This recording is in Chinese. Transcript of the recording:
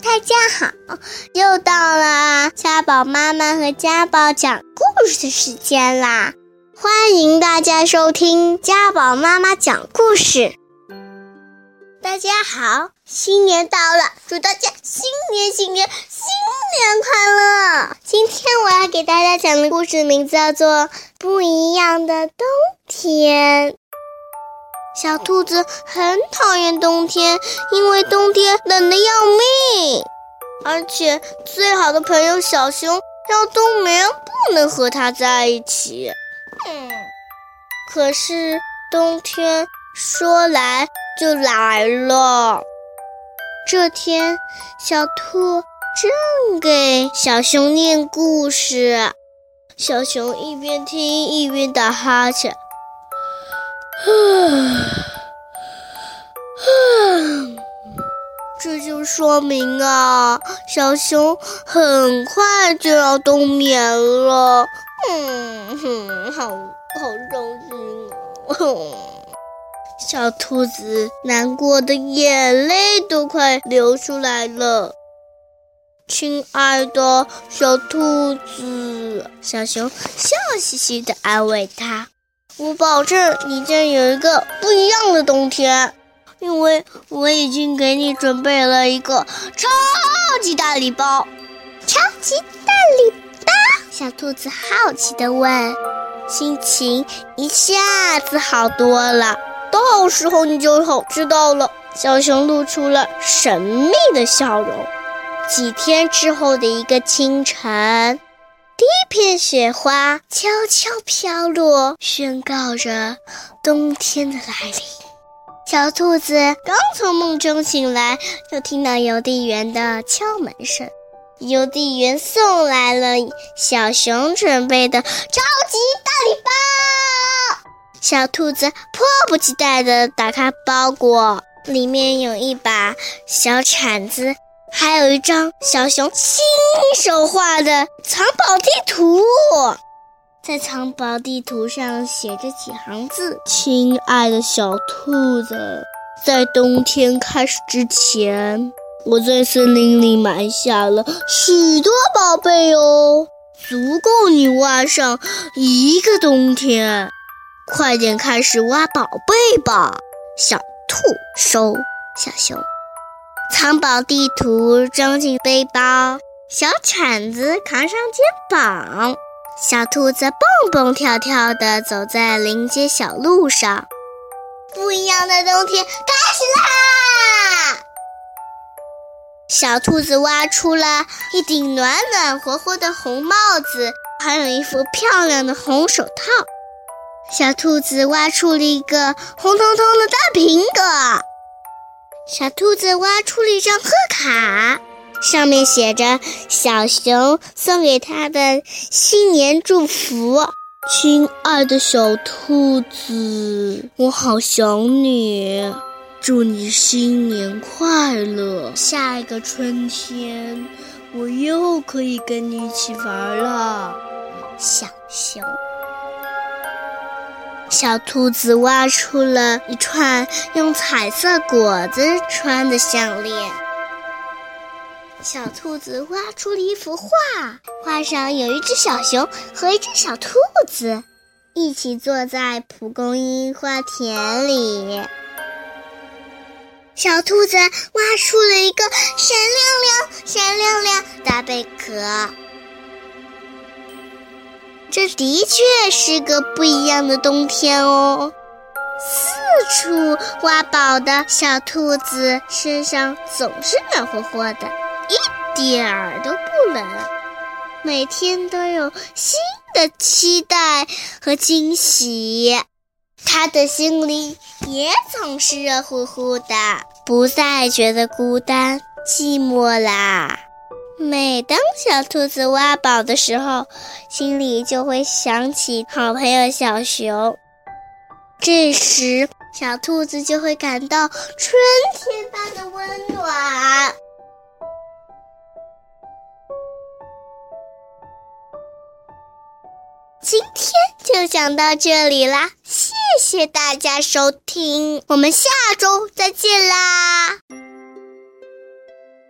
大家好，又到了家宝妈妈和家宝讲故事的时间啦！欢迎大家收听家宝妈妈讲故事。大家好，新年到了，祝大家新年新年新年快乐！今天我要给大家讲的故事名字叫做《不一样的冬天》。小兔子很讨厌冬天，因为冬天冷得要命。而且最好的朋友小熊要冬眠，不能和它在一起。嗯，可是冬天说来就来了。这天，小兔正给小熊念故事，小熊一边听一边打哈欠。啊 啊这就说明啊，小熊很快就要冬眠了。嗯哼，好好伤心哦。小兔子难过的眼泪都快流出来了。亲爱的小兔子，小熊笑嘻嘻的安慰它。我保证你将有一个不一样的冬天，因为我已经给你准备了一个超级大礼包。超级大礼包？小兔子好奇地问，心情一下子好多了。到时候你就好知道了。小熊露出了神秘的笑容。几天之后的一个清晨。一片雪花悄悄飘落，宣告着冬天的来临。小兔子刚从梦中醒来，就听到邮递员的敲门声。邮递员送来了小熊准备的超级大礼包。小兔子迫不及待地打开包裹，里面有一把小铲子。还有一张小熊亲手画的藏宝地图，在藏宝地图上写着几行字：“亲爱的小兔子，在冬天开始之前，我在森林里埋下了许多宝贝哦，足够你挖上一个冬天。快点开始挖宝贝吧，小兔收小熊。”藏宝地图装进背包，小铲子扛上肩膀，小兔子蹦蹦跳跳地走在林间小路上。不一样的冬天开始啦！小兔子挖出了一顶暖暖和和的红帽子，还有一副漂亮的红手套。小兔子挖出了一个红彤彤的大苹果。小兔子挖出了一张贺卡，上面写着小熊送给它的新年祝福：“亲爱的小兔子，我好想你，祝你新年快乐！下一个春天，我又可以跟你一起玩了。”小熊。小兔子挖出了一串用彩色果子穿的项链。小兔子挖出了一幅画，画上有一只小熊和一只小兔子一起坐在蒲公英花田里。小兔子挖出了一个闪亮亮、闪亮亮大贝壳。这的确是个不一样的冬天哦！四处挖宝的小兔子身上总是暖和和的，一点儿都不冷。每天都有新的期待和惊喜，他的心里也总是热乎乎的，不再觉得孤单寂寞啦。每当小兔子挖宝的时候，心里就会想起好朋友小熊。这时，小兔子就会感到春天般的温暖。今天就讲到这里啦，谢谢大家收听，我们下周再见啦！